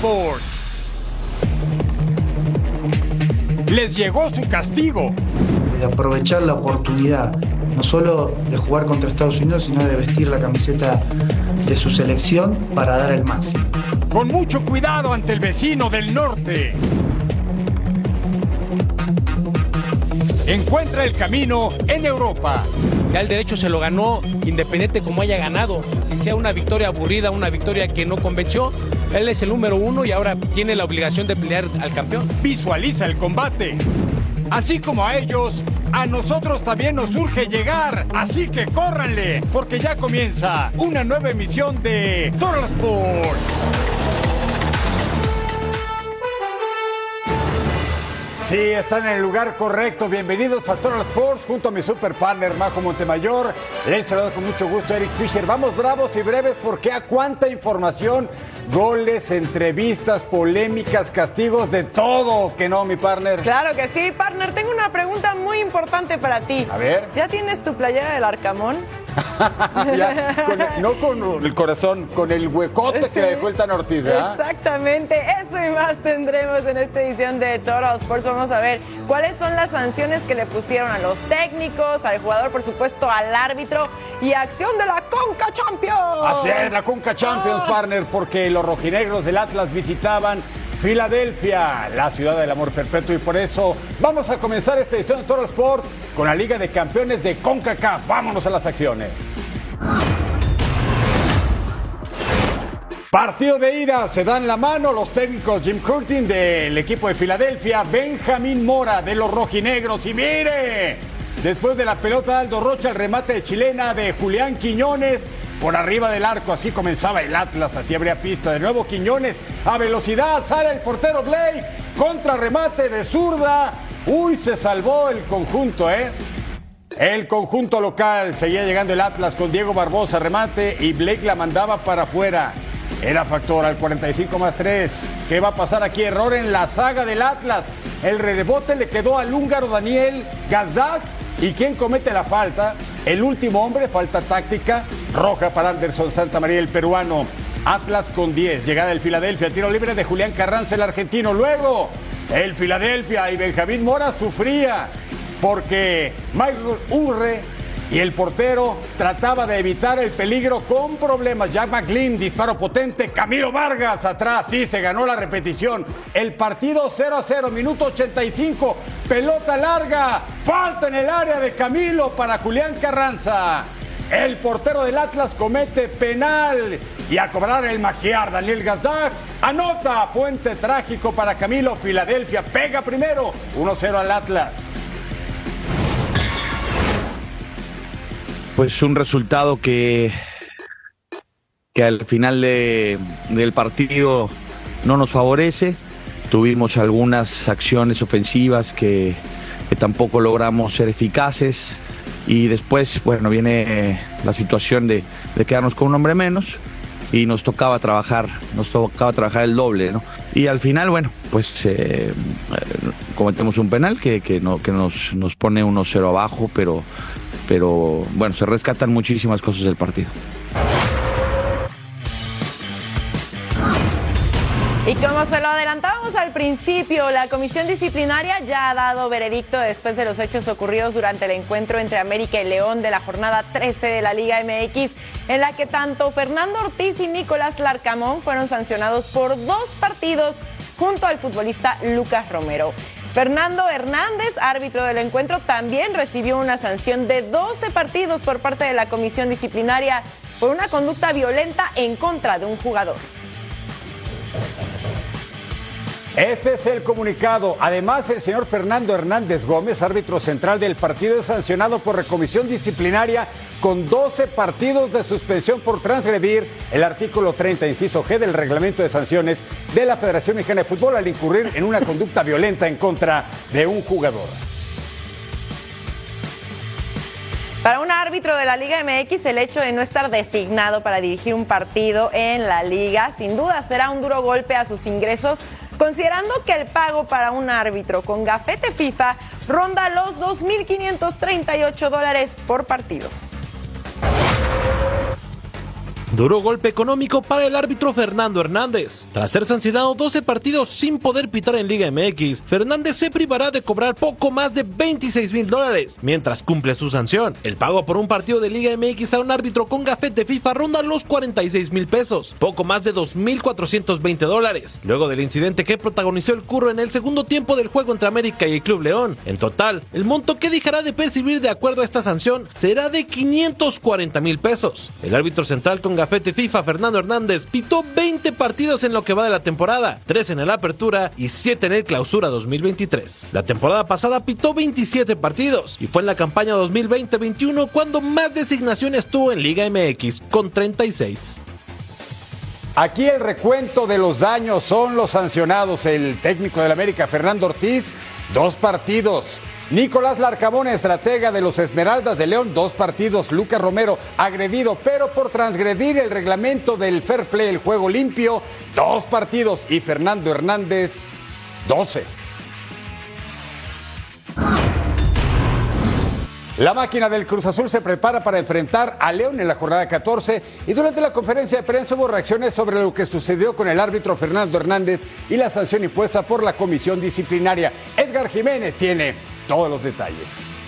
Sports. Les llegó su castigo. de aprovechar la oportunidad, no solo de jugar contra Estados Unidos, sino de vestir la camiseta de su selección para dar el máximo. Con mucho cuidado ante el vecino del norte. Encuentra el camino en Europa. Ya el derecho se lo ganó independiente como haya ganado. Si sea una victoria aburrida, una victoria que no convenció, él es el número uno y ahora tiene la obligación de pelear al campeón. Visualiza el combate. Así como a ellos, a nosotros también nos urge llegar. Así que córranle, porque ya comienza una nueva emisión de Total Sports. Sí, están en el lugar correcto. Bienvenidos a Total Sports junto a mi super partner Majo Montemayor. Les saludo con mucho gusto Eric Fisher. Vamos bravos y breves porque a cuánta información, goles, entrevistas, polémicas, castigos, de todo, que no, mi partner. Claro que sí, partner. Tengo una pregunta muy importante para ti. A ver. ¿Ya tienes tu playera del Arcamón? Ya, con el- no con el corazón, con el huecote que dejó el Tan Ortiz, ¿verdad? Exactamente, eso y más tendremos en esta edición de Total Sports. Vamos a ver cuáles son las sanciones que le pusieron a los técnicos, al jugador, por supuesto, al árbitro y acción de la Conca Champions. Así es, la Conca Champions, Ah. partner, porque los rojinegros del Atlas visitaban Filadelfia, la ciudad del amor perpetuo, y por eso vamos a comenzar esta edición de Toro Sports con la Liga de Campeones de CONCACAF. Vámonos a las acciones. Partido de ida, se dan la mano los técnicos Jim Curtin del equipo de Filadelfia, Benjamín Mora de los rojinegros, y mire, después de la pelota de Aldo Rocha, el remate de chilena de Julián Quiñones, por arriba del arco, así comenzaba el Atlas, así abría pista. De nuevo Quiñones a velocidad, sale el portero Blake, contra remate de zurda. Uy, se salvó el conjunto, ¿eh? El conjunto local seguía llegando el Atlas con Diego Barbosa, remate, y Blake la mandaba para afuera. Era factor al 45 más 3. ¿Qué va a pasar aquí? Error en la saga del Atlas. El rebote le quedó al húngaro Daniel Gazdag. ¿Y quién comete la falta? El último hombre, falta táctica, roja para Anderson Santamaría, el peruano. Atlas con 10, llegada del Filadelfia, tiro libre de Julián Carranza, el argentino. Luego, el Filadelfia y Benjamín Mora sufría porque Michael Urre y el portero trataba de evitar el peligro con problemas. Jack McLean, disparo potente. Camilo Vargas atrás, sí, se ganó la repetición. El partido 0 a 0, minuto 85. Pelota larga, falta en el área de Camilo para Julián Carranza. El portero del Atlas comete penal y a cobrar el magiar Daniel Gazdag. Anota puente trágico para Camilo. Filadelfia pega primero 1-0 al Atlas. Pues un resultado que, que al final de- del partido no nos favorece. Tuvimos algunas acciones ofensivas que, que tampoco logramos ser eficaces. Y después, bueno, viene la situación de, de quedarnos con un hombre menos y nos tocaba trabajar, nos tocaba trabajar el doble, ¿no? Y al final, bueno, pues eh, eh, cometemos un penal que, que, no, que nos, nos pone 1-0 abajo, pero, pero bueno, se rescatan muchísimas cosas del partido. Y como se lo adelantábamos al principio, la comisión disciplinaria ya ha dado veredicto después de los hechos ocurridos durante el encuentro entre América y León de la jornada 13 de la Liga MX, en la que tanto Fernando Ortiz y Nicolás Larcamón fueron sancionados por dos partidos junto al futbolista Lucas Romero. Fernando Hernández, árbitro del encuentro, también recibió una sanción de 12 partidos por parte de la comisión disciplinaria por una conducta violenta en contra de un jugador. Este es el comunicado. Además, el señor Fernando Hernández Gómez, árbitro central del partido, es sancionado por recomisión disciplinaria con 12 partidos de suspensión por transgredir el artículo 30, inciso G del reglamento de sanciones de la Federación Mexicana de Fútbol al incurrir en una conducta violenta en contra de un jugador. Para un árbitro de la Liga MX, el hecho de no estar designado para dirigir un partido en la liga sin duda será un duro golpe a sus ingresos considerando que el pago para un árbitro con gafete FIFA ronda los 2.538 dólares por partido. Duro golpe económico para el árbitro Fernando Hernández. Tras ser sancionado 12 partidos sin poder pitar en Liga MX, Fernández se privará de cobrar poco más de 26 mil dólares mientras cumple su sanción. El pago por un partido de Liga MX a un árbitro con gafete FIFA ronda los 46 mil pesos, poco más de 2.420 dólares. Luego del incidente que protagonizó el curro en el segundo tiempo del juego entre América y el Club León. En total, el monto que dejará de percibir de acuerdo a esta sanción será de 540 mil pesos. El árbitro central con gafete FIFA, Fernando Hernández, pitó 20 partidos en lo que va de la temporada, 3 en el Apertura y 7 en el Clausura 2023. La temporada pasada pitó 27 partidos y fue en la campaña 2020-21 cuando más designaciones tuvo en Liga MX, con 36. Aquí el recuento de los daños son los sancionados. El técnico del América, Fernando Ortiz, dos partidos. Nicolás Larcamón, estratega de los Esmeraldas de León, dos partidos. Lucas Romero, agredido, pero por transgredir el reglamento del fair play, el juego limpio, dos partidos. Y Fernando Hernández, doce. La máquina del Cruz Azul se prepara para enfrentar a León en la jornada 14 y durante la conferencia de prensa hubo reacciones sobre lo que sucedió con el árbitro Fernando Hernández y la sanción impuesta por la comisión disciplinaria. Edgar Jiménez tiene todos los detalles.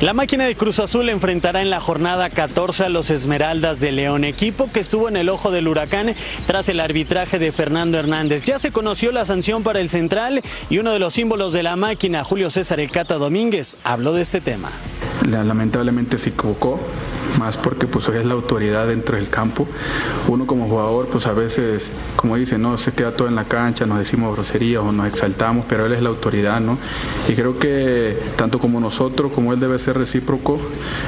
La máquina de Cruz Azul enfrentará en la jornada 14 a los Esmeraldas de León, equipo que estuvo en el ojo del huracán tras el arbitraje de Fernando Hernández. Ya se conoció la sanción para el central y uno de los símbolos de la máquina, Julio César El Cata Domínguez, habló de este tema. Lamentablemente se equivocó, más porque pues es la autoridad dentro del campo. Uno como jugador pues a veces, como dice, no se queda todo en la cancha, nos decimos groserías o nos exaltamos, pero él es la autoridad, ¿no? Y creo que tanto como nosotros, como él debe ser recíproco,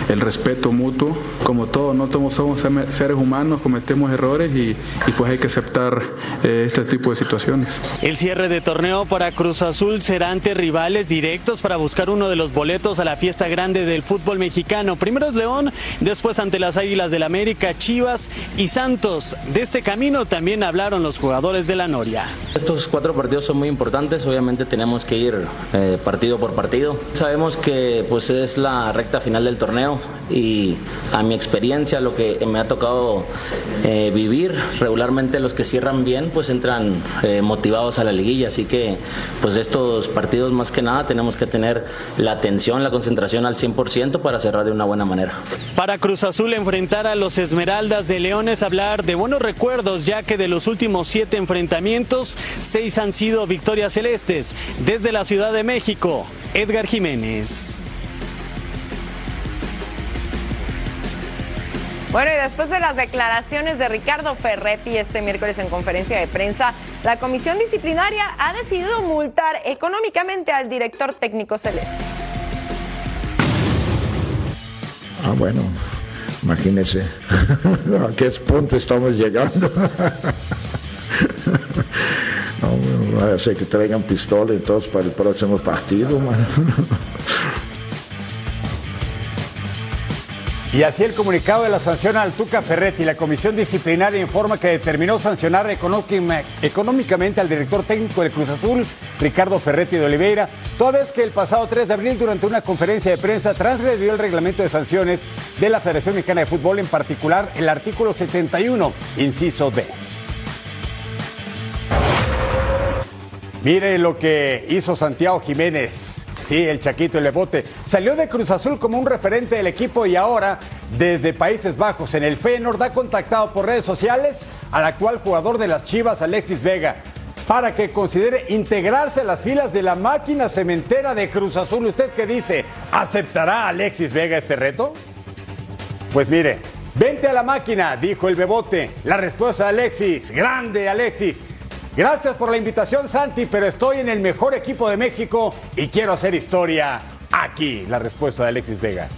el respeto mutuo, como todos, no todos somos seres humanos, cometemos errores y, y pues hay que aceptar eh, este tipo de situaciones. El cierre de torneo para Cruz Azul será ante rivales directos para buscar uno de los boletos a la fiesta grande del fútbol mexicano. Primero es León, después ante las Águilas del América, Chivas y Santos. De este camino también hablaron los jugadores de la Noria. Estos cuatro partidos son muy importantes, obviamente tenemos que ir eh, partido por partido. Sabemos que pues es la recta final del torneo y a mi experiencia, lo que me ha tocado eh, vivir, regularmente los que cierran bien pues entran eh, motivados a la liguilla, así que pues estos partidos más que nada tenemos que tener la atención, la concentración al 100% para cerrar de una buena manera. Para Cruz Azul enfrentar a los Esmeraldas de Leones, hablar de buenos recuerdos, ya que de los últimos siete enfrentamientos, seis han sido victorias celestes. Desde la Ciudad de México, Edgar Jiménez. Bueno, y después de las declaraciones de Ricardo Ferretti este miércoles en conferencia de prensa, la comisión disciplinaria ha decidido multar económicamente al director técnico celeste. Ah, bueno, imagínese a qué punto estamos llegando. No, va a ser que traigan pistola entonces para el próximo partido, man. Y así el comunicado de la sanción al Tuca Ferretti. La comisión disciplinaria informa que determinó sancionar económicamente al director técnico del Cruz Azul, Ricardo Ferretti de Oliveira, toda vez que el pasado 3 de abril, durante una conferencia de prensa, transgredió el reglamento de sanciones de la Federación Mexicana de Fútbol, en particular el artículo 71, inciso D. Mire lo que hizo Santiago Jiménez. Sí, el Chaquito el Lebote. Salió de Cruz Azul como un referente del equipo y ahora, desde Países Bajos, en el Feyenoord, ha contactado por redes sociales al actual jugador de las Chivas, Alexis Vega, para que considere integrarse a las filas de la máquina cementera de Cruz Azul. ¿Usted qué dice? ¿Aceptará Alexis Vega este reto? Pues mire, vente a la máquina, dijo el Bebote. La respuesta de Alexis, grande Alexis. Gracias por la invitación, Santi, pero estoy en el mejor equipo de México y quiero hacer historia aquí. La respuesta de Alexis Vega.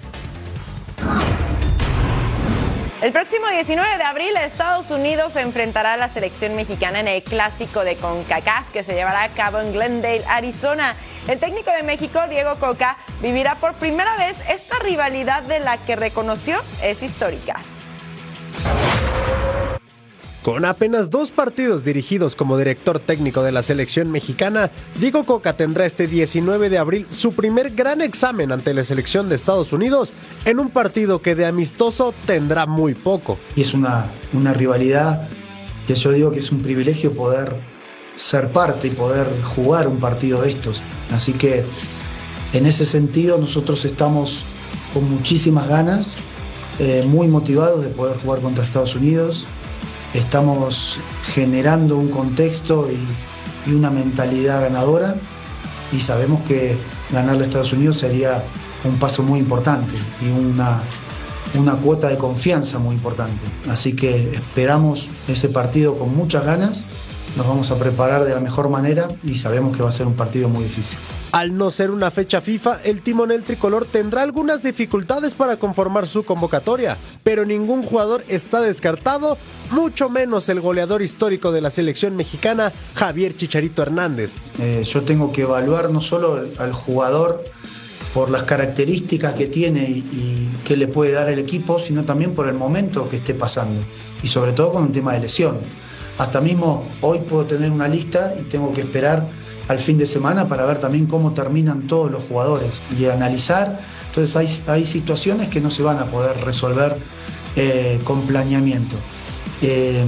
El próximo 19 de abril Estados Unidos se enfrentará a la selección mexicana en el clásico de CONCACAF que se llevará a cabo en Glendale, Arizona. El técnico de México, Diego Coca, vivirá por primera vez esta rivalidad de la que reconoció es histórica. Con apenas dos partidos dirigidos como director técnico de la selección mexicana, Diego Coca tendrá este 19 de abril su primer gran examen ante la selección de Estados Unidos en un partido que de amistoso tendrá muy poco. Y es una, una rivalidad que yo digo que es un privilegio poder ser parte y poder jugar un partido de estos. Así que en ese sentido nosotros estamos con muchísimas ganas, eh, muy motivados de poder jugar contra Estados Unidos estamos generando un contexto y, una mentalidad ganadora y sabemos que ganarle a Estados Unidos sería un paso muy importante y una, una cuota de confianza muy importante. Así que esperamos ese partido con muchas ganas nos vamos a preparar de la mejor manera y sabemos que va a ser un partido muy difícil. Al no ser una fecha FIFA, el timonel tricolor tendrá algunas dificultades para conformar su convocatoria, pero ningún jugador está descartado, mucho menos el goleador histórico de la selección mexicana, Javier Chicharito Hernández. Eh, yo tengo que evaluar no solo al jugador por las características que tiene y, y que le puede dar el equipo, sino también por el momento que esté pasando y sobre todo con un tema de lesión. Hasta mismo hoy puedo tener una lista y tengo que esperar al fin de semana para ver también cómo terminan todos los jugadores y analizar. Entonces hay, hay situaciones que no se van a poder resolver eh, con planeamiento. Eh,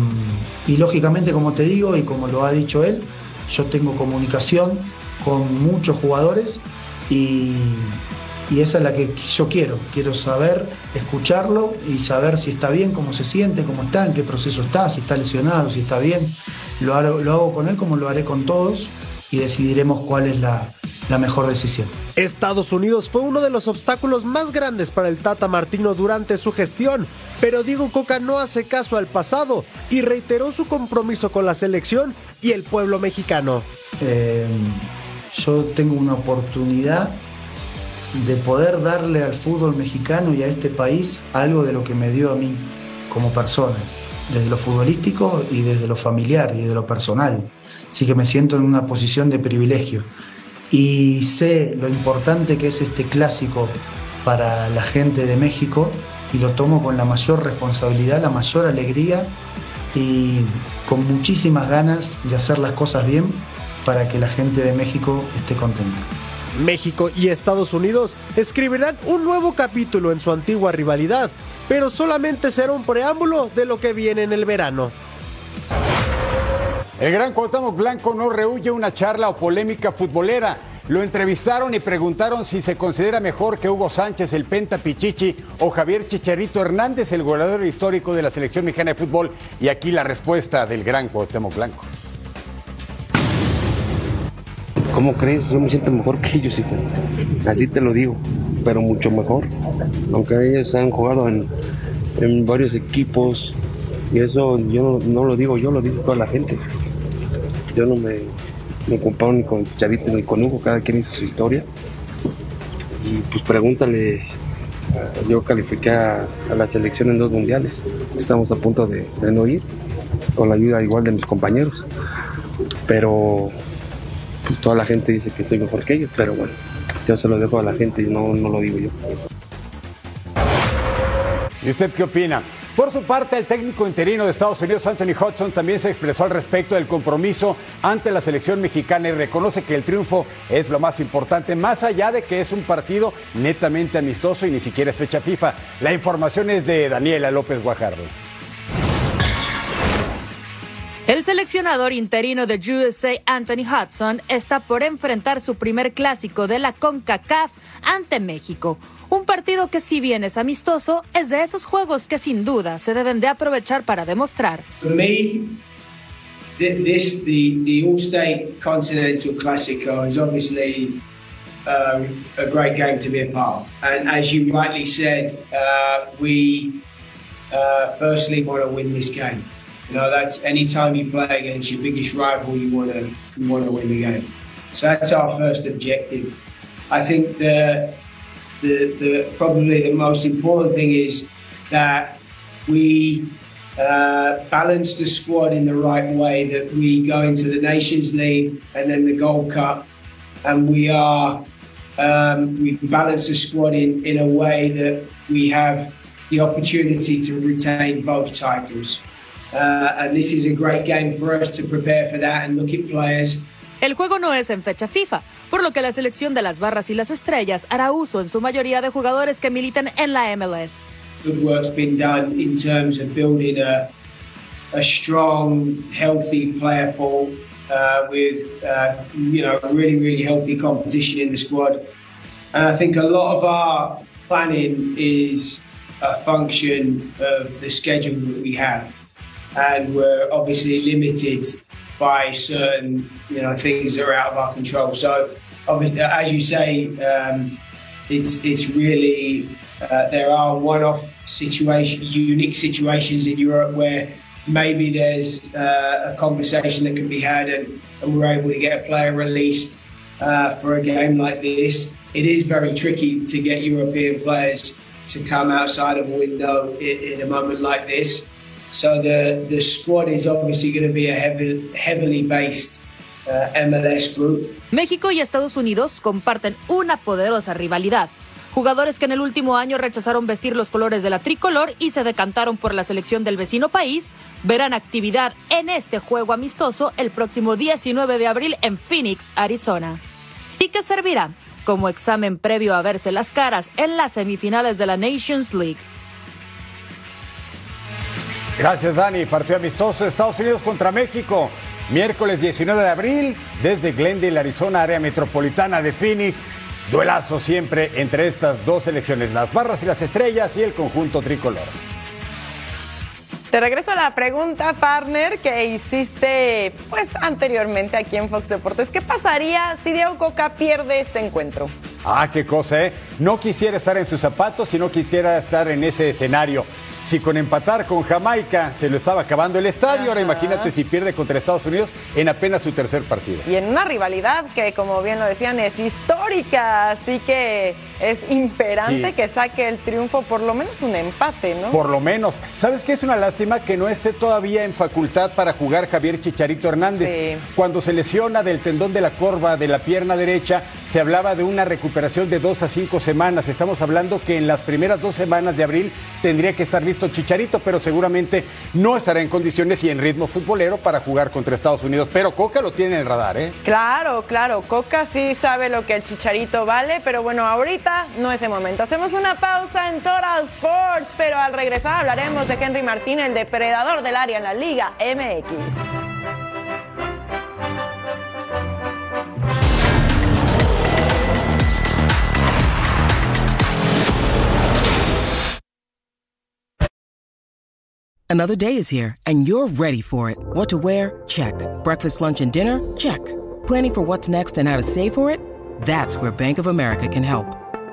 y lógicamente, como te digo y como lo ha dicho él, yo tengo comunicación con muchos jugadores y, y esa es la que yo quiero. Quiero saber, escucharlo y saber si está bien, cómo se siente, cómo está, en qué proceso está, si está lesionado, si está bien. Lo hago, lo hago con él como lo haré con todos y decidiremos cuál es la, la mejor decisión. Estados Unidos fue uno de los obstáculos más grandes para el Tata Martino durante su gestión, pero Diego Coca no hace caso al pasado y reiteró su compromiso con la selección y el pueblo mexicano. Eh, yo tengo una oportunidad de poder darle al fútbol mexicano y a este país algo de lo que me dio a mí como persona, desde lo futbolístico y desde lo familiar y de lo personal. Así que me siento en una posición de privilegio y sé lo importante que es este clásico para la gente de México y lo tomo con la mayor responsabilidad, la mayor alegría y con muchísimas ganas de hacer las cosas bien para que la gente de México esté contenta. México y Estados Unidos escribirán un nuevo capítulo en su antigua rivalidad, pero solamente será un preámbulo de lo que viene en el verano. El gran Cuauhtémoc Blanco no rehuye una charla o polémica futbolera. Lo entrevistaron y preguntaron si se considera mejor que Hugo Sánchez, el Penta Pichichi, o Javier Chicharito Hernández, el goleador histórico de la selección mexicana de fútbol. Y aquí la respuesta del gran Cuauhtémoc Blanco. ¿Cómo crees? Yo me siento mejor que ellos, hijo. Así te lo digo, pero mucho mejor. Aunque ellos han jugado en, varios equipos, y eso yo no, lo digo yo, lo dice toda la gente. Yo no me, me comparo ni con Chicharito ni con Hugo, cada quien hizo su historia. Y pues pregúntale, yo califiqué a, la selección en dos mundiales. Estamos a punto de no ir, con la ayuda igual de mis compañeros. Pero pues toda la gente dice que soy mejor que ellos, pero bueno, yo se lo dejo a la gente y no, no lo digo yo. ¿Y usted qué opina? Por su parte, el técnico interino de Estados Unidos, Anthony Hudson, también se expresó al respecto del compromiso ante la selección mexicana y reconoce que el triunfo es lo más importante, más allá de que es un partido netamente amistoso y ni siquiera es fecha FIFA. La información es de Daniela López Guajardo. El seleccionador interino de USA, Anthony Hudson, está por enfrentar su primer clásico de la CONCACAF ante México. Un partido que si bien es amistoso, es de esos juegos que sin duda se deben de aprovechar para demostrar. For me, this the the All-State Continental Classico is obviously uh, a great game to be a part of. And as you rightly said, uh, we uh, firstly want to win this game. You know, that's any time you play against your biggest rival, you want to you want to win the game. So that's our first objective. I think the the, the probably the most important thing is that we uh, balance the squad in the right way. That we go into the Nations League and then the Gold Cup, and we are um, we balance the squad in in a way that we have the opportunity to retain both titles. Uh, and this is a great game for us to prepare for that and look at players. El juego no es en fecha FIFA, por lo que la selección de las barras y las estrellas hará uso en su mayoría de jugadores que militan en la MLS. Good work's been done in terms of building a, a strong, healthy player pool uh, with uh, you know really really healthy competition in the squad, and I think a lot of our planning is a function of the schedule that we have, and we're obviously limited by certain you know things that are out of our control. So obviously, as you say, um, it's it's really uh, there are one-off situation, unique situations in Europe where maybe there's uh, a conversation that can be had, and, and, we're able to get a player released uh, for a game like this. It is very tricky to get European players to come outside of a window in, in a moment like this. So the, the squad is obviously going to be a heavily based uh, MLS group. México y Estados Unidos comparten una poderosa rivalidad. Jugadores que en el último año rechazaron vestir los colores de la tricolor y se decantaron por la selección del vecino país, verán actividad en este juego amistoso el próximo 19 de abril en Phoenix, Arizona. Y que servirá como examen previo a verse las caras en las semifinales de la Nations League. Gracias, Dani. Partido amistoso Estados Unidos contra México. Miércoles 19 de abril, desde Glendale, Arizona, área metropolitana de Phoenix. Duelazo siempre entre estas dos selecciones, las barras y las estrellas y el conjunto tricolor. Te regreso a la pregunta, partner, que hiciste pues anteriormente aquí en Fox Deportes. ¿Qué pasaría si Diego Coca pierde este encuentro? Ah, qué cosa, ¿eh? No quisiera estar en sus zapatos y no quisiera estar en ese escenario. Si con empatar con Jamaica se lo estaba acabando el estadio, ahora imagínate si pierde contra Estados Unidos en apenas su tercer partido. Y en una rivalidad que, como bien lo decían, es histórica, así que es imperante que saque el triunfo, por lo menos un empate, ¿no? Por lo menos. ¿Sabes qué es una lástima que no esté todavía en facultad para jugar Javier Chicharito Hernández? Cuando se lesiona del tendón de la corva de la pierna derecha, se hablaba de una recuperación de dos a cinco semanas. Estamos hablando que en las primeras dos semanas de abril tendría que estar listo Chicharito, pero seguramente no estará en condiciones y en ritmo futbolero para jugar contra Estados Unidos. Pero Coca lo tiene en el radar, ¿eh? Claro, claro. Coca sí sabe lo que el Chicharito vale, pero bueno, ahorita no es el momento. Hacemos una pausa en Total Sports, pero al regresar hablaremos de Henry Martín, el depredador del área en la Liga MX. Another day is here, and you're ready for it. What to wear? Check. Breakfast, lunch, and dinner? Check. Planning for what's next and how to save for it? That's where Bank of America can help.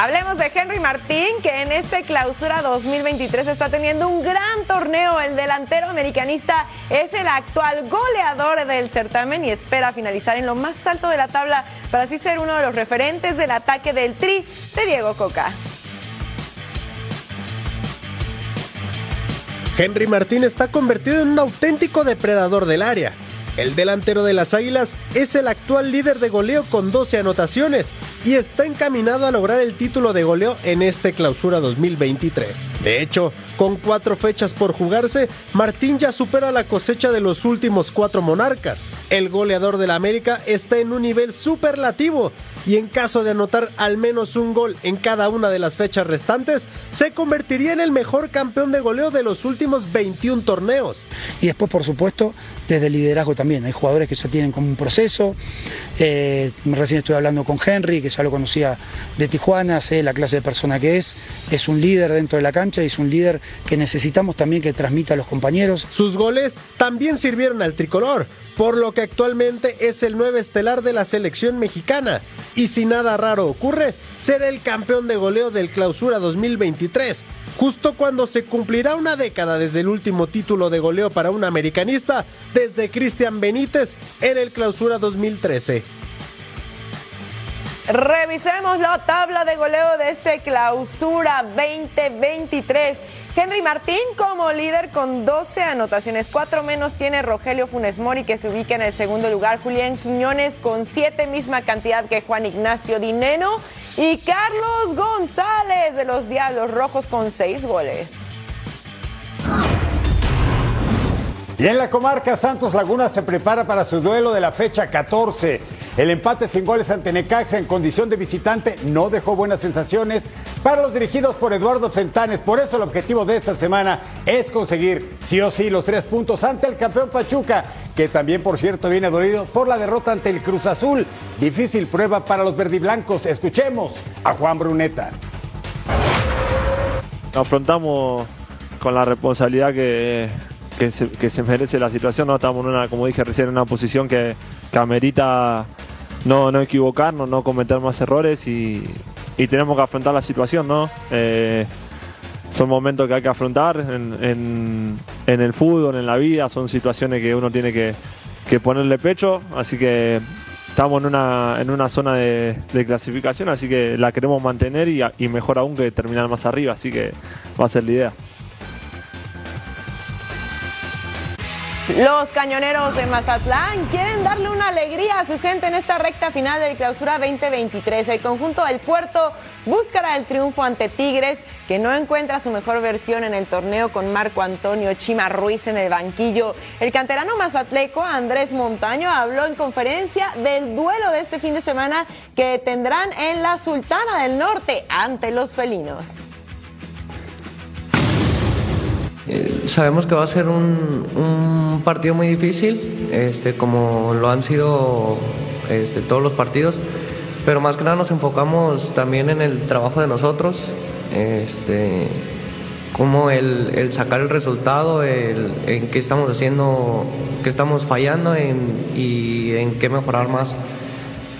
Hablemos de Henry Martín, que en este clausura 2023 está teniendo un gran torneo. El delantero americanista es el actual goleador del certamen y espera finalizar en lo más alto de la tabla para así ser uno de los referentes del ataque del tri de Diego Coca. Henry Martín está convertido en un auténtico depredador del área. El delantero de las Águilas es el actual líder de goleo con 12 anotaciones y está encaminado a lograr el título de goleo en este clausura 2023. De hecho, con cuatro fechas por jugarse, Martín ya supera la cosecha de los últimos cuatro monarcas. El goleador de la América está en un nivel superlativo y en caso de anotar al menos un gol en cada una de las fechas restantes, se convertiría en el mejor campeón de goleo de los últimos 21 torneos. Y después, por supuesto, desde el liderazgo también Hay jugadores que ya tienen como un proceso. Eh, recién estuve hablando con Henry, que ya lo conocía de Tijuana, sé la clase de persona que es. Es un líder dentro de la cancha y es un líder que necesitamos también que transmita a los compañeros. Sus goles también sirvieron al tricolor, por lo que actualmente es el nueve estelar de la selección mexicana. Y si nada raro ocurre, será el campeón de goleo del Clausura 2023, justo cuando se cumplirá una década desde el último título de goleo para un americanista, desde Cristian Benítez en el Clausura 2013. Revisemos la tabla de goleo de este clausura 2023. Henry Martín como líder con 12 anotaciones, 4 menos tiene Rogelio Funes Mori que se ubica en el segundo lugar, Julián Quiñones con 7, misma cantidad que Juan Ignacio Dineno y Carlos González de los Diablos Rojos con 6 goles. Y en la comarca Santos Laguna se prepara para su duelo de la fecha 14. El empate sin goles ante Necaxa en condición de visitante no dejó buenas sensaciones para los dirigidos por Eduardo Fentanes. Por eso el objetivo de esta semana es conseguir sí o sí los tres puntos ante el campeón Pachuca, que también por cierto viene dolido por la derrota ante el Cruz Azul. Difícil prueba para los verdiblancos. Escuchemos a Juan Bruneta. Afrontamos con la responsabilidad que, que se, que merece la situación. No estamos en una, como dije recién, en una posición que, que amerita no, no equivocarnos, no cometer más errores y, y tenemos que afrontar la situación, ¿no? Eh, son momentos que hay que afrontar en, en, el fútbol, en la vida, son situaciones que uno tiene que, que ponerle pecho, así que estamos en una, en una zona de, clasificación, así que la queremos mantener y mejor aún que terminar más arriba, así que va a ser la idea. Los cañoneros de Mazatlán quieren darle una alegría a su gente en esta recta final del clausura 2023. El conjunto del puerto buscará el triunfo ante Tigres, que no encuentra su mejor versión en el torneo con Marco Antonio Chima Ruiz en el banquillo. El canterano mazatleco Andrés Montaño habló en conferencia del duelo de este fin de semana que tendrán en la Sultana del Norte ante los felinos. Eh, sabemos que va a ser un, partido muy difícil, este, como lo han sido este, todos los partidos, pero más que nada nos enfocamos también en el trabajo de nosotros, este, como el, sacar el resultado, en qué estamos haciendo, qué estamos fallando en, y en qué mejorar más.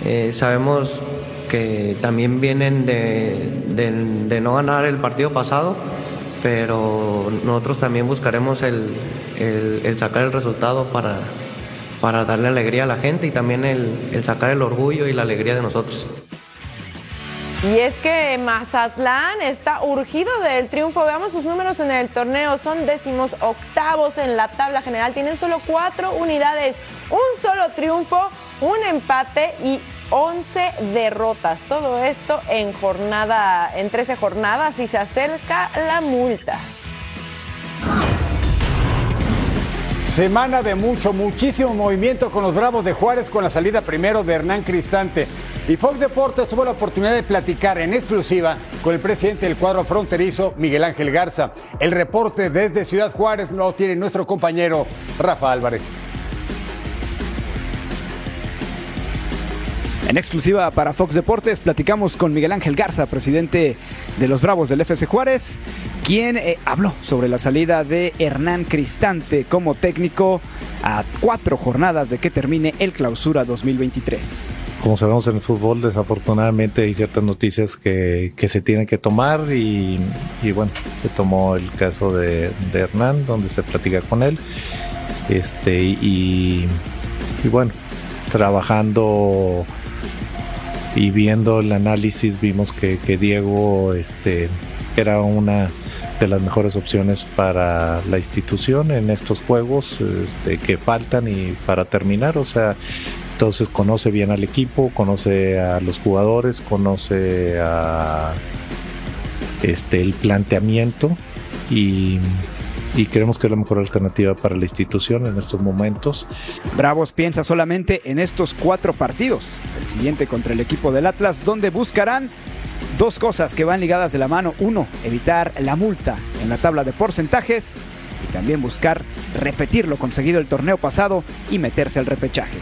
Eh, sabemos que también vienen de no ganar el partido pasado pero nosotros también buscaremos el, el, sacar el resultado para, para, darle alegría a la gente y también el, el, sacar el orgullo y la alegría de nosotros. Y es que Mazatlán está urgido del triunfo. Veamos sus números en el torneo. Son décimos octavos en la tabla general. Tienen solo cuatro unidades, un solo triunfo, un empate y 11 derrotas. Todo esto en jornada, en 13 jornadas y se acerca la multa. Semana de mucho, muchísimo movimiento con los Bravos de Juárez con la salida primero de Hernán Cristante. Y Fox Deportes tuvo la oportunidad de platicar en exclusiva con el presidente del cuadro fronterizo, Miguel Ángel Garza. El reporte desde Ciudad Juárez lo tiene nuestro compañero Rafa Álvarez. En exclusiva para Fox Deportes platicamos con Miguel Ángel Garza, presidente de los Bravos del FC Juárez, quien eh, habló sobre la salida de Hernán Cristante como técnico a cuatro jornadas de que termine el clausura 2023. Como sabemos en el fútbol, desafortunadamente hay ciertas noticias que, se tienen que tomar y, bueno, se tomó el caso de, Hernán, donde se platica con él. Este, y bueno, trabajando y viendo el análisis vimos que, Diego este, era una de las mejores opciones para la institución en estos juegos este, que faltan y para terminar, o sea, entonces conoce bien al equipo, conoce a los jugadores, conoce a este el planteamiento y y creemos que es la mejor alternativa para la institución en estos momentos. Bravos piensa solamente en estos cuatro partidos. El siguiente contra el equipo del Atlas, donde buscarán dos cosas que van ligadas de la mano. Uno, evitar la multa en la tabla de porcentajes. y también buscar repetir lo conseguido el torneo pasado y meterse al repechaje.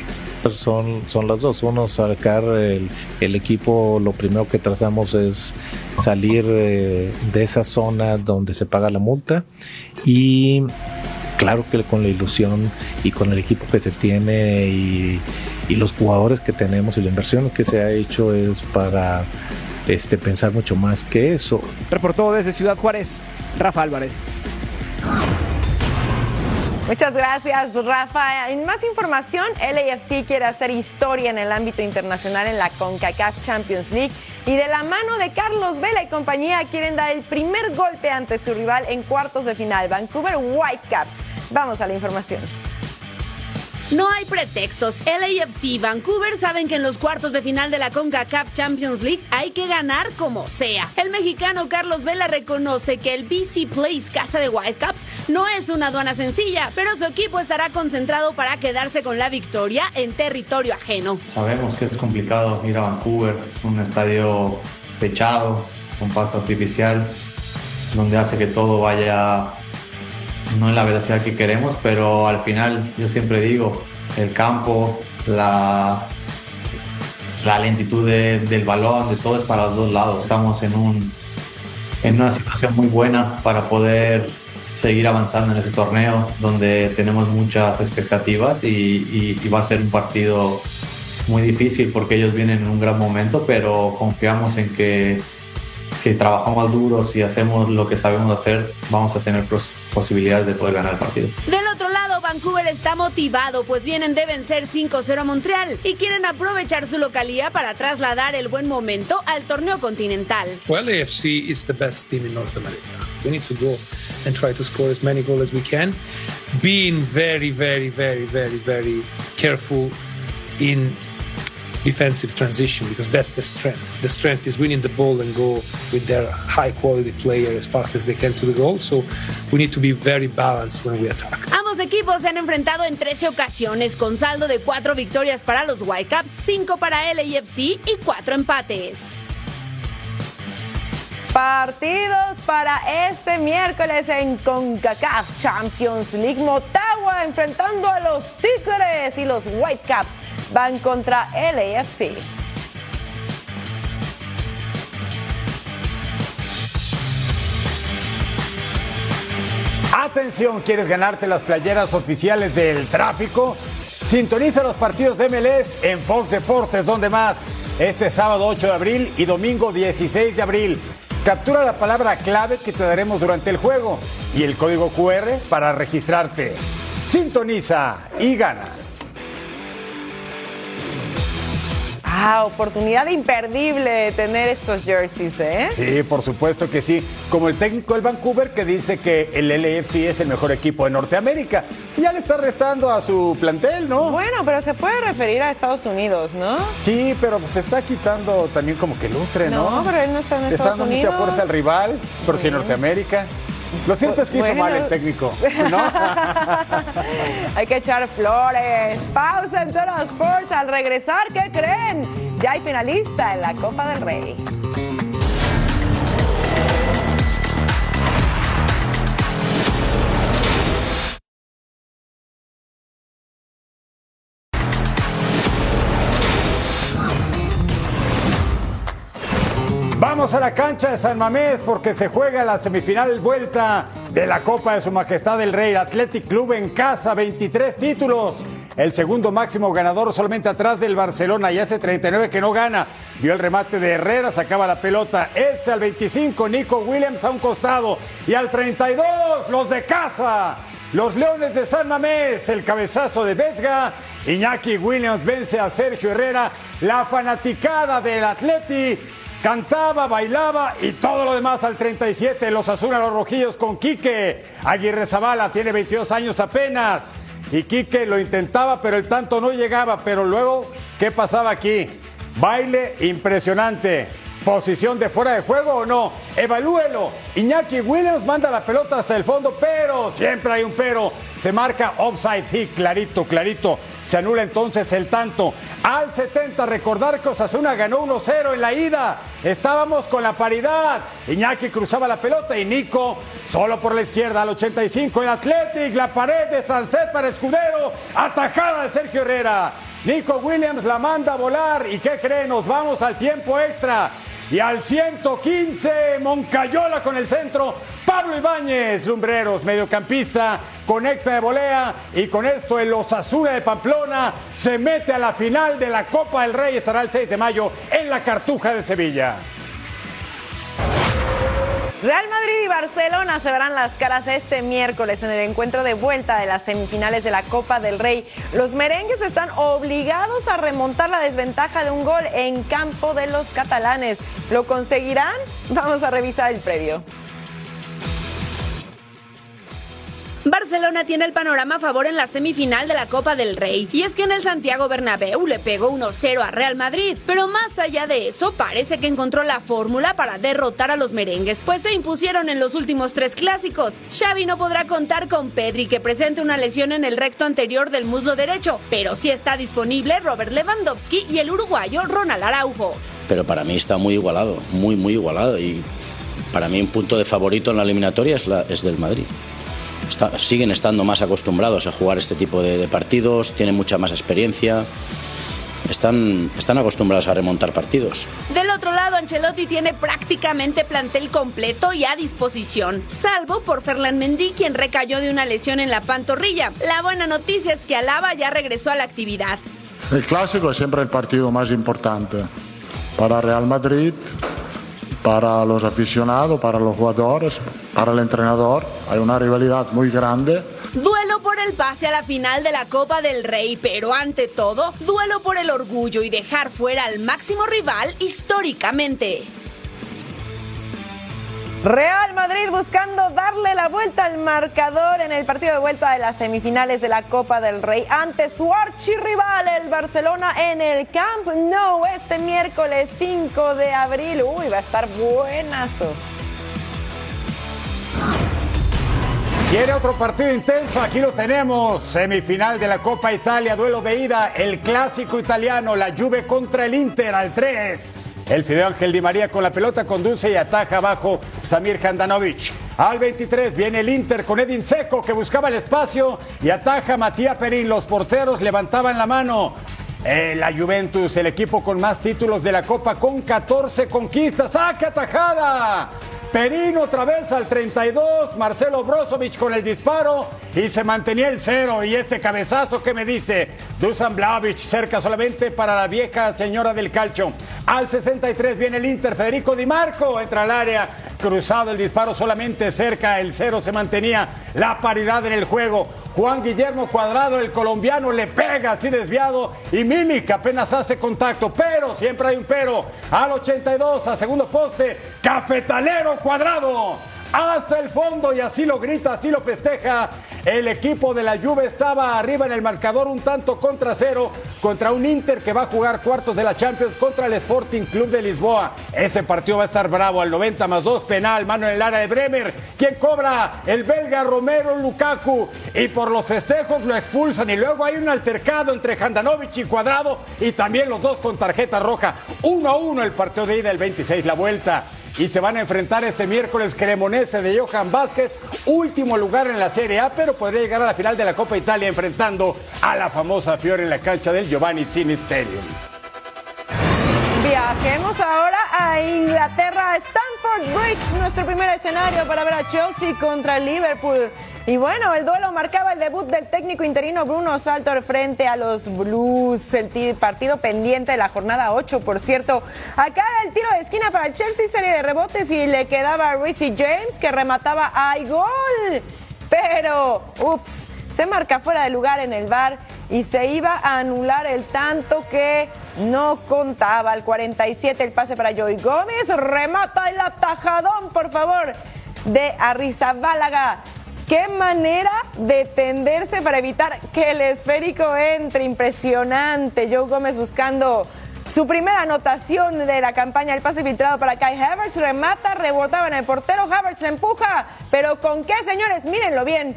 Son, son las dos. Uno, sacar el, el equipo, lo primero que trazamos es salir eh, de esa zona donde se paga la multa y claro que con la ilusión y con el equipo que se tiene y, los jugadores que tenemos y la inversión que se ha hecho es para este, pensar mucho más que eso. Reportó desde Ciudad Juárez, Rafa Álvarez. Muchas gracias, Rafa. En más información, LAFC quiere hacer historia en el ámbito internacional en la CONCACAF Champions League y de la mano de Carlos Vela y compañía quieren dar el primer golpe ante su rival en cuartos de final, Vancouver Whitecaps. Vamos a la información. No hay pretextos. LAFC y Vancouver saben que en los cuartos de final de la CONCACAF Champions League hay que ganar como sea. El mexicano Carlos Vela reconoce que el BC Place Casa de Whitecaps no es una aduana sencilla, pero su equipo estará concentrado para quedarse con la victoria en territorio ajeno. Sabemos que es complicado ir a Vancouver, es un estadio techado, con pasto artificial, donde hace que todo vaya no en la velocidad que queremos, pero al final yo siempre digo, el campo, la, lentitud de- del balón, de todo es para los dos lados. Estamos en, un, una situación muy buena para poder seguir avanzando en ese torneo, donde tenemos muchas expectativas y- y va a ser un partido muy difícil porque ellos vienen en un gran momento, pero confiamos en que si trabajamos duro, si hacemos lo que sabemos hacer, vamos a tener pros- posibilidades de poder ganar el partido. Del otro lado, Vancouver está motivado, pues vienen de vencer 5-0 a Montreal y quieren aprovechar su localía para trasladar el buen momento al torneo continental. Well, AFC is the best team in North America. We need to go and try to score as many goals as we can, being very, very, very, very, very careful in defensive transition because that's the strength. The strength is winning the ball and go with their high quality player as fast as they can to the goal. So we need to be very balanced when we attack. Ambos equipos se han enfrentado en 13 ocasiones, con saldo de 4 victorias para los Whitecaps, 5 para LAFC y 4 empates. Partidos para este miércoles en CONCACAF Champions League. Motagua enfrentando a los Tigres y los Whitecaps van contra LAFC. Atención, ¿quieres ganarte las playeras oficiales del tráfico? Sintoniza los partidos de MLS en Fox Deportes, donde más. Este sábado 8 de abril y domingo 16 de abril. Captura la palabra clave que te daremos durante el juego y el código QR para registrarte. Sintoniza y gana. Ah, oportunidad imperdible de tener estos jerseys, ¿eh? Sí, por supuesto que sí. Como el técnico del Vancouver que dice que el LAFC es el mejor equipo de Norteamérica. Ya le está restando a su plantel, ¿no? Bueno, pero se puede referir a Estados Unidos, ¿no? Sí, pero se está quitando también como que lustre, ¿no? No, pero él no está en Le está Estados dando Unidos. mucha fuerza al rival, pero sí en Norteamérica. Lo cierto es que hizo Bueno. mal el técnico, ¿no? Hay que echar flores. Pausa en Toro Sports. Al regresar, ¿qué creen? Ya hay finalista en la Copa del Rey. A la cancha de San Mamés porque se juega la semifinal vuelta de la Copa de Su Majestad el Rey Athletic Club en casa, 23 títulos. El segundo máximo ganador solamente atrás del Barcelona y hace 39 que no gana. Vio el remate de Herrera, sacaba la pelota. Este al 25, Nico Williams a un costado. Y al 32, los de casa. Los Leones de San Mamés, el cabezazo de Vesga. Iñaki Williams vence a Sergio Herrera. La fanaticada del Atleti Cantaba, bailaba y todo lo demás al 37. Los Azul a los Rojillos con Quique. Aguirre Zavala tiene 22 años apenas. Y Quique lo intentaba, pero el tanto no llegaba. Pero luego, ¿qué pasaba aquí? Baile impresionante. ¿Posición de fuera de juego o no? Evalúelo. Iñaki Williams manda la pelota hasta el fondo, pero siempre hay un pero. Se marca offside, sí, clarito, clarito. Se anula entonces el tanto. Al 70, recordar que Osasuna ganó 1-0 en la ida. Estábamos con la paridad. Iñaki cruzaba la pelota y Nico Solo por la izquierda al 85 el Athletic, la pared de Salcet para Escudero, atajada de Sergio Herrera. Nico Williams la manda a volar y ¿qué creen? Nos vamos al tiempo extra. Y al 115, Moncayola con el centro. Pablo Ibáñez, Lumbreros, mediocampista, conecta de volea. Y con esto el Osasuna de Pamplona se mete a la final de la Copa del Rey. Estará el 6 de mayo en la Cartuja de Sevilla. Real Madrid y Barcelona se verán las caras este miércoles en el encuentro de vuelta de las semifinales de la Copa del Rey. Los merengues están obligados a remontar la desventaja de un gol en campo de los catalanes. ¿Lo conseguirán? Vamos a revisar el previo. Barcelona tiene el panorama a favor en la semifinal de la Copa del Rey. Y es que en el Santiago Bernabéu le pegó 1-0 a Real Madrid. Pero más allá de eso, parece que encontró la fórmula para derrotar a los merengues, pues se impusieron en los últimos tres clásicos. Xavi no podrá contar con Pedri, que presente una lesión en el recto anterior del muslo derecho, pero sí está disponible Robert Lewandowski y el uruguayo Ronald Araujo. Pero para mí está muy igualado, muy, muy igualado. Y para mí un punto de favorito en la eliminatoria es, la, es del Madrid siguen estando más acostumbrados a jugar este tipo de, partidos, tienen mucha más experiencia. Están, están acostumbrados a remontar partidos. Del otro lado, Ancelotti tiene prácticamente plantel completo y a disposición, salvo por Ferland Mendy, quien recayó de una lesión en la pantorrilla. La buena noticia es que Alaba ya regresó a la actividad. El clásico es siempre el partido más importante para Real Madrid, para los aficionados, para los jugadores, para el entrenador. Hay una rivalidad muy grande. Duelo por el pase a la final de la Copa del Rey, pero ante todo, duelo por el orgullo y dejar fuera al máximo rival históricamente. Real Madrid buscando darle la vuelta al marcador en el partido de vuelta de las semifinales de la Copa del Rey ante su archirrival, el Barcelona, en el Camp Nou este miércoles 5 de abril. Uy, va a estar buenazo. Quiere otro partido intenso, aquí lo tenemos. Semifinal de la Copa Italia, duelo de ida, el clásico italiano, la Juve contra el Inter al 3. El Fideo Ángel Di María con la pelota conduce y ataja abajo Samir Handanovic. Al 23 viene el Inter con Edin Seco que buscaba el espacio y ataja Matías Perín. Los porteros levantaban la mano. Eh, la Juventus, el equipo con más títulos de la Copa con 14 conquistas. ¡Saca atajada! Perino otra vez al 32, Marcelo Brozovic con el disparo y se mantenía el cero. Y este cabezazo que me dice Dusan Blaovic cerca solamente para la vieja señora del calcio. Al 63 viene el Inter, Federico Di Marco entra al área, cruzado el disparo solamente cerca, el cero se mantenía la paridad en el juego. Juan Guillermo Cuadrado, el colombiano, le pega así desviado y Milik apenas hace contacto, pero siempre hay un pero. Al 82, a segundo poste, cafetalero Cuadrado hasta el fondo y así lo grita, así lo festeja. El equipo de la Juve estaba arriba en el marcador un tanto contra cero contra un Inter que va a jugar cuartos de la Champions contra el Sporting Club de Lisboa. Ese partido va a estar bravo al 90 más 2 penal, mano en el área de Bremer. Quien cobra el belga Romero Lukaku y por los festejos lo expulsan y luego hay un altercado entre Handanovic y Cuadrado y también los dos con tarjeta roja. 1 a 1 el partido de ida el 26 la vuelta y se van a enfrentar este miércoles Cremonese de Johan Vázquez, último lugar en la Serie A, pero podría llegar a la final de la Copa Italia enfrentando a la famosa Fiore en la cancha del Giovanni Cini. Viajemos ahora a Inglaterra, Stamford Bridge, nuestro primer escenario para ver a Chelsea contra Liverpool. Y bueno, el duelo marcaba el debut del técnico interino Bruno Saltor frente a los Blues. El partido pendiente de la jornada 8, por cierto. Acá el tiro de esquina para el Chelsea, serie de rebotes y le quedaba a Reece James que remataba ¡ay gol! Pero, ups, se marca fuera de lugar en el bar y se iba a anular el tanto que no contaba. Al 47 el pase para Joey Gómez, remata el atajadón, por favor, de Arrizabálaga. Qué manera de tenderse para evitar que el esférico entre. Impresionante. Joe Gómez buscando su primera anotación de la campaña. El pase filtrado para Kai Havertz. Remata, rebotaba en el portero. Havertz empuja. Pero ¿con qué, señores? Mírenlo bien.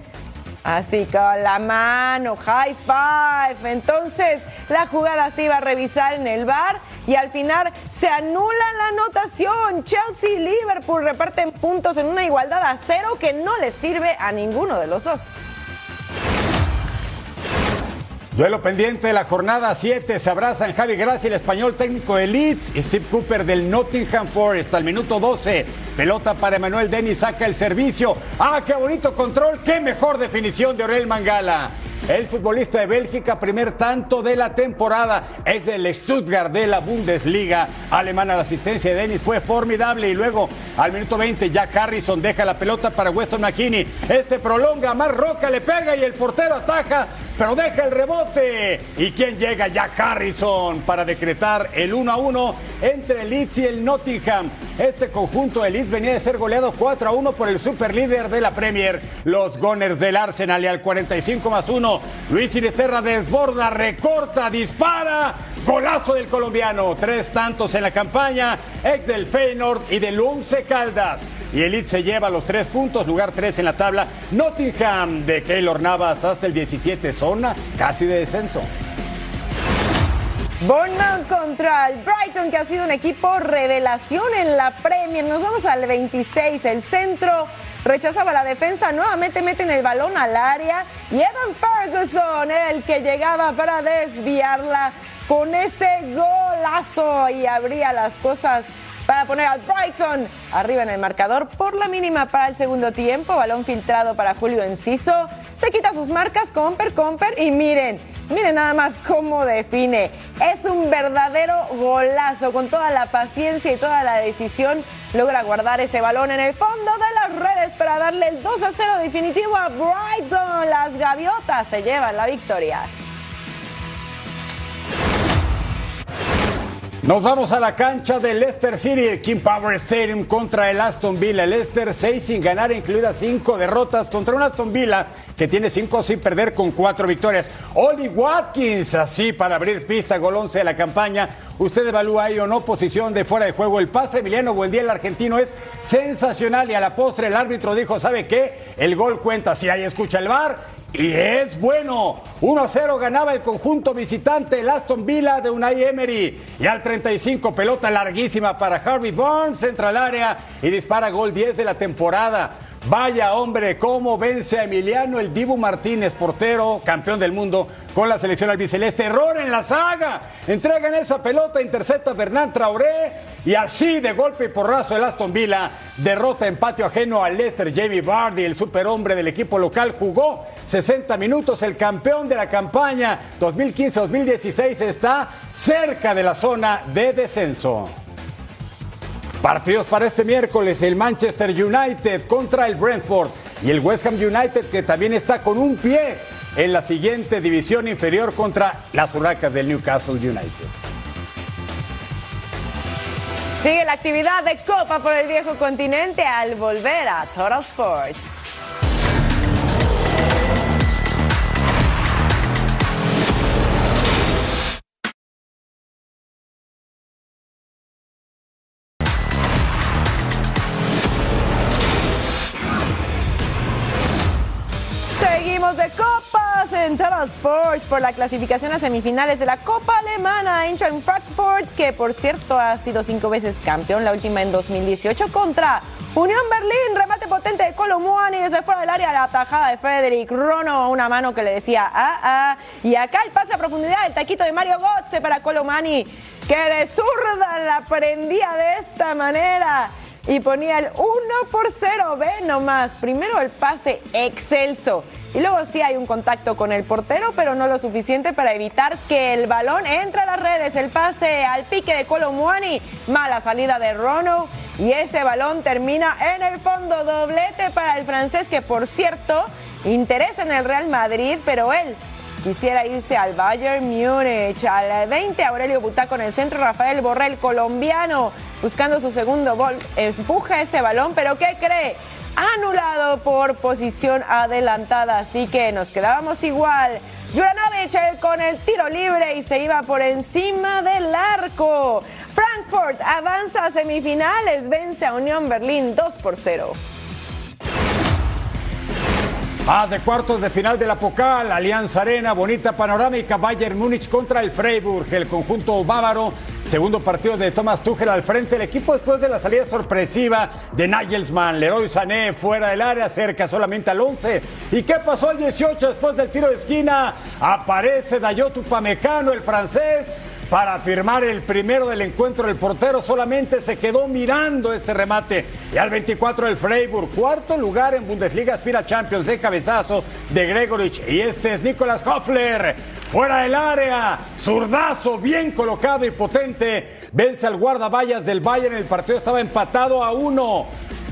Así con la mano, high five. Entonces, La jugada se iba a revisar en el bar y al final se anula la anotación. Chelsea y Liverpool reparten puntos en una igualdad a cero que no les sirve a ninguno de los dos. Duelo pendiente de la jornada 7. Se abrazan Javi Gracia, el español técnico de Leeds, y Steve Cooper del Nottingham Forest. Al minuto 12, pelota para Emanuel Denis, saca el servicio. ¡Ah, qué bonito control! ¡Qué mejor definición de Orel Mangala! El futbolista de Bélgica, primer tanto de la temporada, es del Stuttgart de la Bundesliga alemana. La asistencia de Dennis fue formidable y luego al minuto 20 Jack Harrison deja la pelota para Weston McKinney. Este prolonga, más Roca le pega y el portero ataja, pero deja el rebote. ¿Y quién llega? Jack Harrison para decretar el 1 a 1 entre Leeds y el Nottingham. Este conjunto de Leeds venía de ser goleado 4 a 1 por el superlíder de la Premier, los Gunners del Arsenal y al 45 más 1 Luis Iristerra desborda, recorta, dispara. Golazo del colombiano. Tres tantos en la campaña. Ex del Feyenoord y del Once Caldas. Y Elite se lleva los tres puntos, lugar tres en la tabla. Nottingham de Keylor Navas hasta el 17, zona casi de descenso. Bournemouth contra el Brighton, que ha sido un equipo revelación en la Premier. Nos vamos al 26, el centro rechazaba la defensa, nuevamente meten el balón al área y Evan Ferguson el que llegaba para desviarla con ese golazo y abría las cosas para poner al Brighton arriba en el marcador por la mínima para el segundo tiempo. Balón filtrado para Julio Enciso. Se quita sus marcas, Comper, Comper y miren, Miren nada más cómo define. Es un verdadero golazo. Con toda la paciencia y toda la decisión, logra guardar ese balón en el fondo de las redes para darle el 2 a 0 definitivo a Brighton. Las gaviotas se llevan la victoria. Nos vamos a la cancha del Leicester City, el King Power Stadium contra el Aston Villa. El Leicester 6 sin ganar, incluidas 5 derrotas contra un Aston Villa que tiene 5 sin perder con 4 victorias. Oli Watkins, así para abrir pista, gol 11 de la campaña. Usted evalúa ahí o no posición de fuera de juego. El pase Emiliano Buendía, el argentino, es sensacional y a la postre el árbitro dijo, ¿sabe qué? El gol cuenta. Si ahí escucha el bar y es bueno. 1-0 ganaba el conjunto visitante, el Aston Villa de Unai Emery. Y al 35, pelota larguísima para Harvey Barnes, entra al área y dispara gol 10 de la temporada. Vaya hombre, cómo vence a Emiliano el Dibu Martínez, portero, campeón del mundo con la selección albiceleste. Error en la saga. Entregan esa pelota, intercepta Bernard Traoré y así de golpe y porrazo el Aston Villa derrota en patio ajeno al Leicester. Jamie Vardy, el superhombre del equipo local, jugó 60 minutos. El campeón de la campaña 2015-2016 está cerca de la zona de descenso. Partidos para este miércoles, el Manchester United contra el Brentford y el West Ham United que también está con un pie en la siguiente división inferior contra las Huracas del Newcastle United. Sigue la actividad de Copa por el viejo continente al volver a Total Sports. Por la clasificación a semifinales de la Copa Alemana. Eintracht Frankfurt, que por cierto ha sido cinco veces campeón, la última en 2018 contra Unión Berlín, remate potente de Colomwani desde fuera del área, la tajada de Frederick Rono, una mano que le decía ah, ah, y acá el pase a profundidad, el taquito de Mario Götze para Colomani, que de zurda la prendía de esta manera y ponía el 1 por 0. Ve nomás, primero el pase excelso y luego sí hay un contacto con el portero, pero no lo suficiente para evitar que el balón entre a las redes. El pase al pique de Colomuani, mala salida de Rono y ese balón termina en el fondo. Doblete para el francés que por cierto interesa en el Real Madrid, pero él quisiera irse al Bayern Múnich. Al 20 Aurelio Butaco en el centro, Rafael Borrell colombiano buscando su segundo gol. Empuja ese balón, pero ¿qué cree? anulado por posición adelantada, así que nos quedábamos igual. Juranovic con el tiro libre y se iba por encima del arco. Frankfurt avanza a semifinales, vence a Unión Berlín 2 por 0. Más de cuartos de final de la Pocal, Alianza Arena, bonita panorámica, Bayern Múnich contra el Freiburg, el conjunto bávaro, segundo partido de Thomas Tuchel al frente, el equipo después de la salida sorpresiva de Nagelsmann, Leroy Sané fuera del área, cerca solamente al 11. ¿Y qué pasó al 18 después del tiro de esquina? Aparece Dayot Upamecano, el francés, para firmar el primero del encuentro. El portero solamente se quedó mirando este remate. Y al 24 el Freiburg, cuarto lugar en Bundesliga, aspira Champions de cabezazo de Gregorich. Y este es Nicolas Hoffler, fuera del área, zurdazo, bien colocado y potente. Vence al guardaballas del Bayern. El partido estaba empatado a uno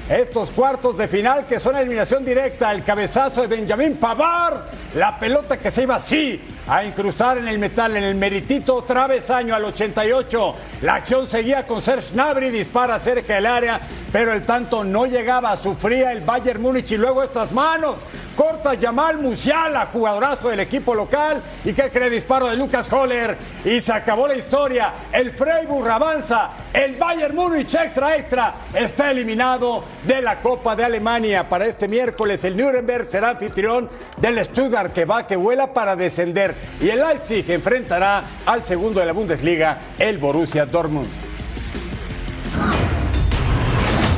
estos cuartos de final que son eliminación directa. El cabezazo de Benjamín Pavard, la pelota que se iba así a incrustar en el metal, en el meritito travesaño al 88. La acción seguía con Serge Gnabry, dispara cerca del área, pero el tanto no llegaba, sufría el Bayern Múnich y luego estas manos. Corta Jamal Musiala, jugadorazo del equipo local. ¿Y que cree? Disparo de Lucas Holler. Y se acabó la historia. El Freiburg avanza. El Bayern Múnich extra extra está eliminado de la Copa de Alemania. Para este miércoles el Nuremberg será anfitrión del Stuttgart que va que vuela para descender. Y el Leipzig enfrentará al segundo de la Bundesliga, el Borussia Dortmund.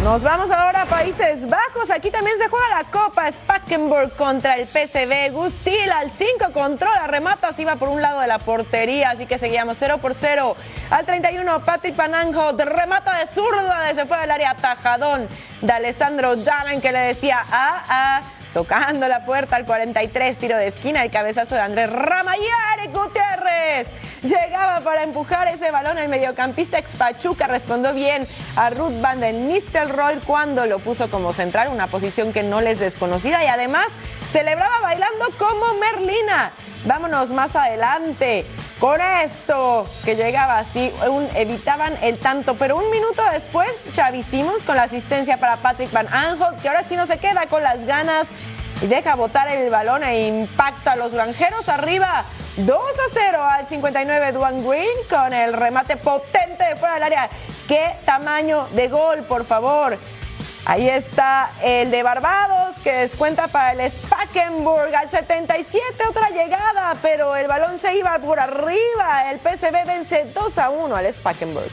Nos vamos ahora a Países Bajos. Aquí también se juega la Copa Spakenburg contra el PSV. Gustil al 5 controla, remata, se iba por un lado de la portería, así que seguíamos 0 por 0. Al 31, Patrick Pananjo remata de zurda desde fuera del área, tajadón de Alessandro Damen que le decía ah, ah tocando la puerta al 43, tiro de esquina, el cabezazo de Andrés Ramayare Gutiérrez. Llegaba para empujar ese balón el mediocampista expachuca, respondió bien a Ruth van den Nistelrooy cuando lo puso como central, una posición que no les desconocida y además celebraba bailando como Merlina. Vámonos más adelante con esto que llegaba así, evitaban el tanto, pero un minuto después Xavi con la asistencia para Patrick Van Aanholt, que ahora sí no se queda con las ganas y deja botar el balón e impacta a los granjeros arriba 2 a 0 al 59 Duan Green con el remate potente de fuera del área. ¿Qué tamaño de gol, por favor? Ahí está el de Barbados que descuenta para el Spakenburg al 77, otra llegada, pero el balón se iba por arriba. El PSV vence 2 a 1 al Spakenburg.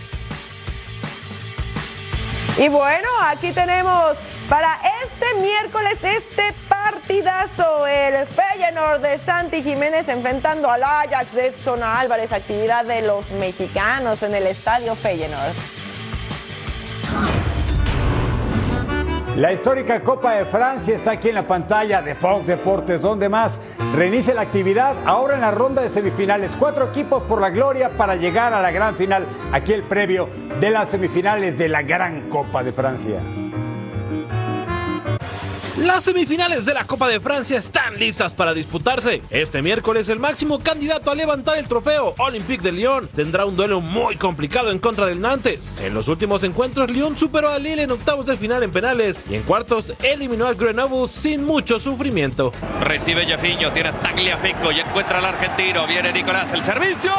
Y bueno, aquí tenemos para este miércoles este partidazo, el Feyenoord de Santi Jiménez enfrentando al Ajax Edson Álvarez, actividad de los mexicanos en el estadio Feyenoord. La histórica Copa de Francia está aquí en la pantalla de Fox Deportes, donde más reinicia la actividad ahora en la ronda de semifinales. Cuatro equipos por la gloria para llegar a la gran final. Aquí el previo de las semifinales de la Gran Copa de Francia. Las semifinales de la Copa de Francia están listas para disputarse. Este miércoles el máximo candidato a levantar el trofeo, Olympique de Lyon, tendrá un duelo muy complicado en contra del Nantes. En los últimos encuentros, Lyon superó a Lille en octavos de final en penales y en cuartos eliminó al Grenoble sin mucho sufrimiento. Recibe Yafiño, tiene Tagliafico y encuentra al argentino. Viene Nicolás, el servicio.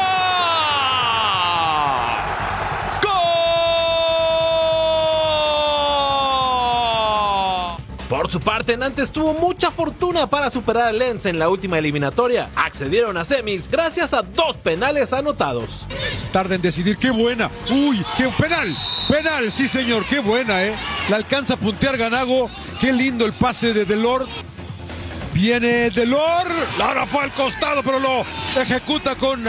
Por su parte, Nantes tuvo mucha fortuna para superar al Lens en la última eliminatoria. Accedieron a semis gracias a dos penales anotados. Tarda en decidir, qué buena. Uy, qué penal. Penal, sí señor, qué buena, ¿eh? La alcanza a puntear Ganago. Qué lindo el pase de Delort. Viene Delor, ahora fue al costado, pero lo ejecuta con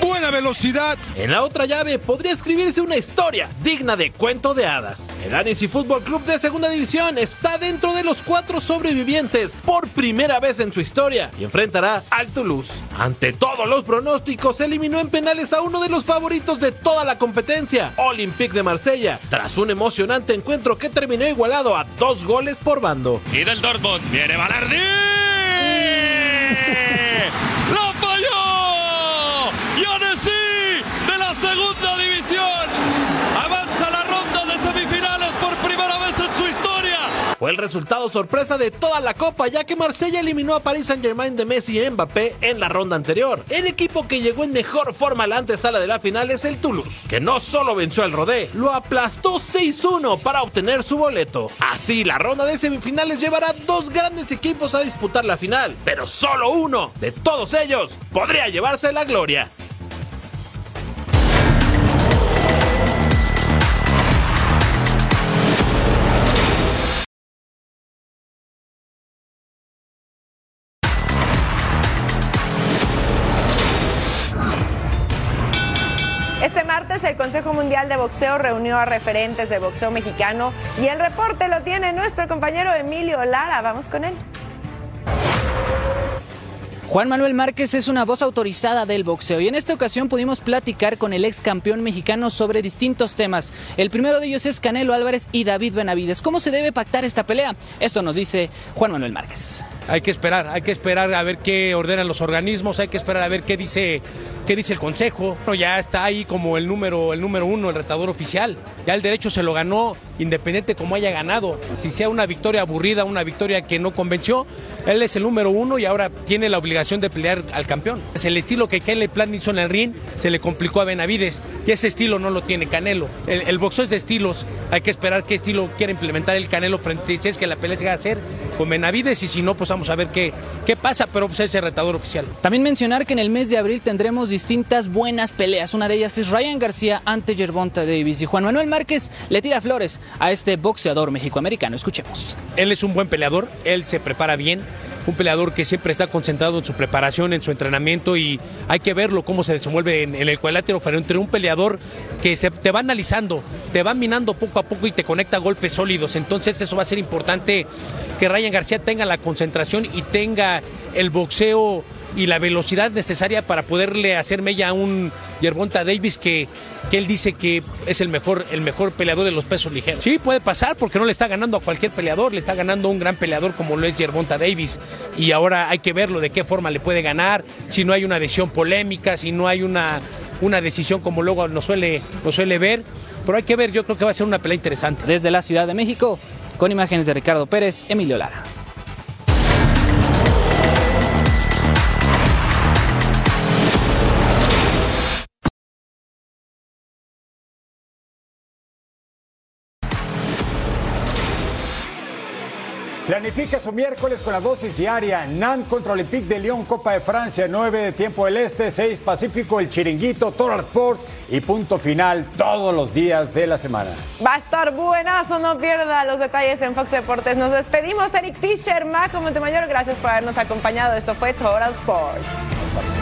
buena velocidad. En la otra llave podría escribirse una historia digna de cuento de hadas. El Annecy Fútbol Club de Segunda División está dentro de los cuatro sobrevivientes por primera vez en su historia y enfrentará al Toulouse. Ante todos los pronósticos, eliminó en penales a uno de los favoritos de toda la competencia, Olympique de Marsella, tras un emocionante encuentro que terminó igualado a dos goles por bando. Y del Dortmund viene Balardi. ¡La falló! ¡Yanesi de segunda división! Avanza la ronda de semifinales por primera vez en su historia. Fue el resultado sorpresa de toda la copa, ya que Marsella eliminó a Paris Saint-Germain de Messi y Mbappé en la ronda anterior. El equipo que llegó en mejor forma a la antesala de la final es el Toulouse, que no solo venció al Rodé, lo aplastó 6-1 para obtener su boleto. Así, la ronda de semifinales llevará dos grandes equipos a disputar la final, pero solo uno de todos ellos podría llevarse la gloria. De Boxeo reunió a referentes de boxeo mexicano y el reporte lo tiene nuestro compañero Emilio Lara. Vamos con él. Juan Manuel Márquez es una voz autorizada del boxeo y en esta ocasión pudimos platicar con el ex campeón mexicano sobre distintos temas. El primero de ellos es Canelo Álvarez y David Benavides. ¿Cómo se debe pactar esta pelea? Esto nos dice Juan Manuel Márquez. Hay que esperar, hay que esperar a ver qué ordenan los organismos, hay que esperar a ver qué dice, qué dice el consejo. Bueno, ya está ahí como el número, el número uno, el retador oficial. Ya el derecho se lo ganó, independiente como haya ganado. Si sea una victoria aburrida, una victoria que no convenció, él es el número uno y ahora tiene la obligación de pelear al campeón. Es el estilo que Kelly Plan hizo en el ring, se le complicó a Benavides y ese estilo no lo tiene Canelo. El, el boxeo es de estilos, hay que esperar qué estilo quiere implementar el Canelo frente si es que la pelea va a hacer con Benavides y si no, pues vamos a ver qué, qué pasa, pero pues es el retador oficial. También mencionar que en el mes de abril tendremos distintas buenas peleas. Una de ellas es Ryan García ante Gervonta Davis y Juan Manuel Márquez le tira flores a este boxeador mexicoamericano. Escuchemos. Él es un buen peleador, él se prepara bien, un peleador que siempre está concentrado en su preparación, en su entrenamiento y hay que verlo cómo se desenvuelve en, el cuadrilátero entre un peleador que se, te va analizando, te va minando poco a poco y te conecta golpes sólidos. Entonces eso va a ser importante que Ryan García tenga la concentración y tenga el boxeo y la velocidad necesaria para poderle hacer mella a un Yerbonta Davis que, que él dice que es el mejor, el mejor peleador de los pesos ligeros. Sí, puede pasar porque no le está ganando a cualquier peleador, le está ganando a un gran peleador como lo es Yerbonta Davis y ahora hay que verlo de qué forma le puede ganar, si no hay una decisión polémica, si no hay una, una decisión como luego nos suele, nos suele ver, pero hay que ver, yo creo que va a ser una pelea interesante. Desde la Ciudad de México, con imágenes de Ricardo Pérez, Emilio Lara. Planifica su miércoles con la dosis diaria. NAN contra Olympique de Lyon, Copa de Francia, 9 de tiempo del Este, 6 Pacífico, el Chiringuito, Total Sports y punto final todos los días de la semana. Va a estar buenazo, no pierda los detalles en Fox Deportes. Nos despedimos, Eric Fisher, Majo Montemayor, gracias por habernos acompañado. Esto fue Total Sports.